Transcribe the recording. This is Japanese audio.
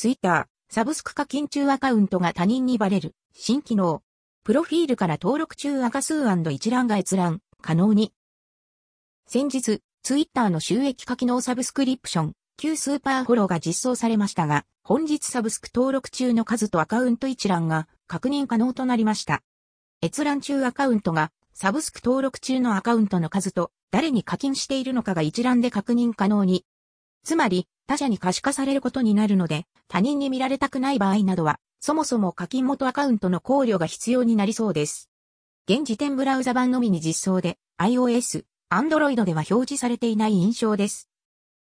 Twitter、サブスク課金中アカウントが他人にバレる、新機能。プロフィールから登録中赤数一覧が閲覧、可能に。先日、Twitter の収益化機能サブスクリプション、旧スーパーフォローが実装されましたが、本日サブスク登録中の数とアカウント一覧が確認可能となりました。閲覧中アカウントがサブスク登録中のアカウントの数と誰に課金しているのかが一覧で確認可能に。つまり、他者に可視化されることになるので、他人に見られたくない場合などは、そもそも課金元アカウントの考慮が必要になりそうです。現時点ブラウザ版のみに実装で、iOS、Android では表示されていない印象です。